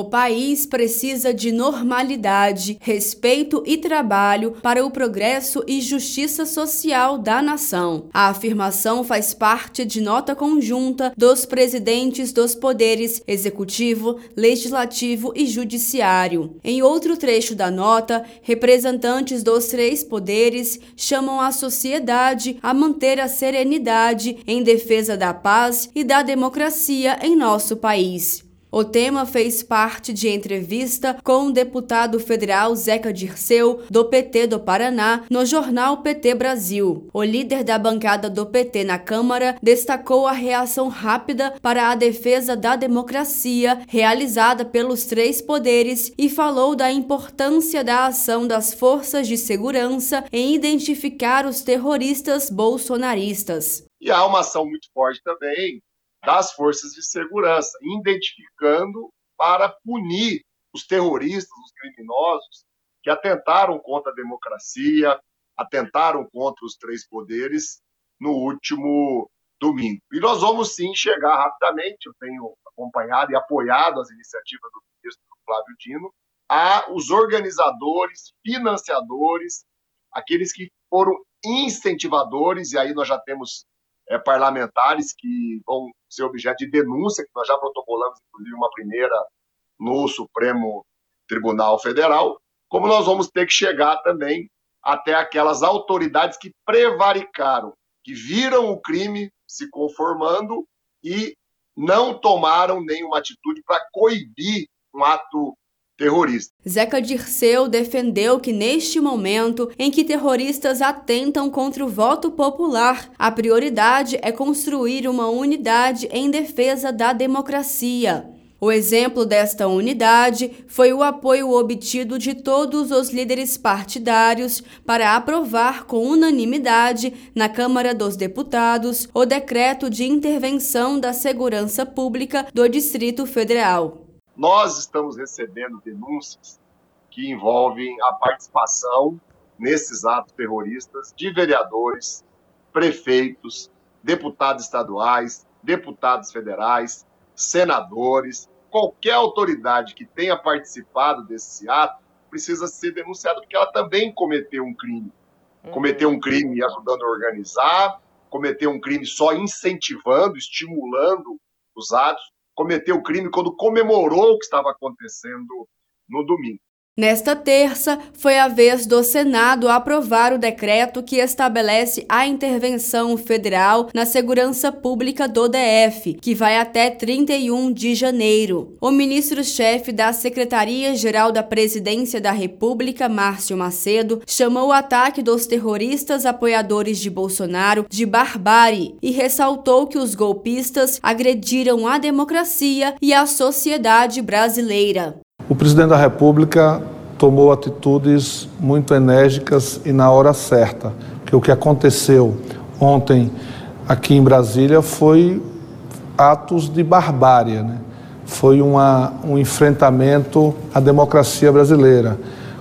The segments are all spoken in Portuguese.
O país precisa de normalidade, respeito e trabalho para o progresso e justiça social da nação. A afirmação faz parte de nota conjunta dos presidentes dos poderes executivo, legislativo e judiciário. Em outro trecho da nota, representantes dos três poderes chamam a sociedade a manter a serenidade em defesa da paz e da democracia em nosso país. O tema fez parte de entrevista com o deputado federal Zeca Dirceu, do PT do Paraná, no jornal PT Brasil. O líder da bancada do PT na Câmara destacou a reação rápida para a defesa da democracia realizada pelos três poderes e falou da importância da ação das forças de segurança em identificar os terroristas bolsonaristas. E há uma ação muito forte também das forças de segurança, identificando para punir os terroristas, os criminosos que atentaram contra a democracia, atentaram contra os três poderes no último domingo. E nós vamos sim chegar rapidamente, eu tenho acompanhado e apoiado as iniciativas do ministro Flávio Dino, a os organizadores, financiadores, aqueles que foram incentivadores, e aí nós já temos é, parlamentares que vão ser objeto de denúncia, que nós já protocolamos, inclusive, uma primeira no Supremo Tribunal Federal, como nós vamos ter que chegar também até aquelas autoridades que prevaricaram, que viram o crime se conformando e não tomaram nenhuma atitude para coibir um ato terrorista. Zeca Dirceu defendeu que neste momento em que terroristas atentam contra o voto popular, a prioridade é construir uma unidade em defesa da democracia. O exemplo desta unidade foi o apoio obtido de todos os líderes partidários para aprovar com unanimidade na Câmara dos Deputados o decreto de intervenção da segurança pública do Distrito Federal. Nós estamos recebendo denúncias que envolvem a participação nesses atos terroristas de vereadores, prefeitos, deputados estaduais, deputados federais, senadores, qualquer autoridade que tenha participado desse ato precisa ser denunciada porque ela também cometeu um crime. Uhum. Cometeu um crime ajudando a organizar, cometeu um crime só incentivando, estimulando os atos, cometeu o crime quando comemorou o que estava acontecendo no domingo. Nesta terça, foi a vez do Senado aprovar o decreto que estabelece a intervenção federal na segurança pública do DF, que vai até 31 de janeiro. O ministro-chefe da Secretaria-Geral da Presidência da República, Márcio Macedo, chamou o ataque dos terroristas apoiadores de Bolsonaro de barbárie e ressaltou que os golpistas agrediram a democracia e a sociedade brasileira. O presidente da República tomou atitudes muito enérgicas e na hora certa, porque o que aconteceu ontem aqui em Brasília foi atos de barbárie, né? foi uma, um enfrentamento à democracia brasileira.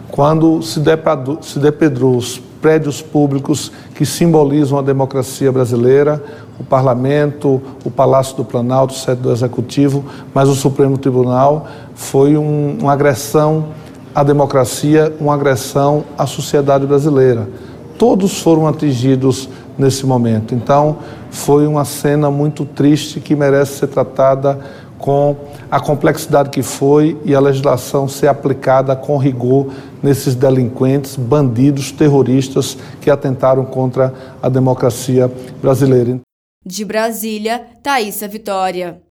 Quando se depedrou os prédios públicos que simbolizam a democracia brasileira, o Parlamento, o Palácio do Planalto, o sede do Executivo, mas o Supremo Tribunal foi um, uma agressão à democracia, uma agressão à sociedade brasileira. Todos foram atingidos nesse momento. Então, foi uma cena muito triste que merece ser tratada com a complexidade que foi e a legislação ser aplicada com rigor nesses delinquentes, bandidos, terroristas que atentaram contra a democracia brasileira. De Brasília, Thaisa Vitória.